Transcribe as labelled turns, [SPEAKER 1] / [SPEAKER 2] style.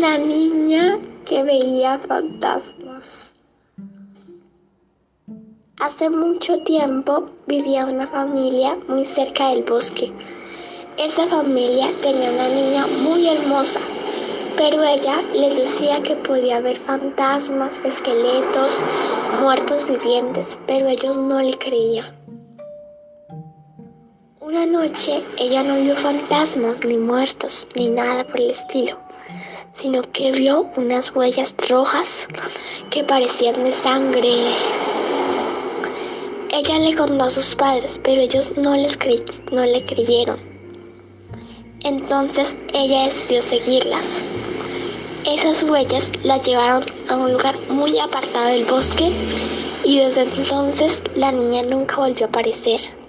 [SPEAKER 1] La niña que veía fantasmas. Hace mucho tiempo vivía una familia muy cerca del bosque. Esa familia tenía una niña muy hermosa, pero ella les decía que podía ver fantasmas, esqueletos, muertos vivientes, pero ellos no le creían. Una noche ella no vio fantasmas, ni muertos, ni nada por el estilo, sino que vio unas huellas rojas que parecían de sangre. Ella le contó a sus padres, pero ellos no, le creyeron. Entonces ella decidió seguirlas. Esas huellas las llevaron a un lugar muy apartado del bosque y desde entonces la niña nunca volvió a aparecer.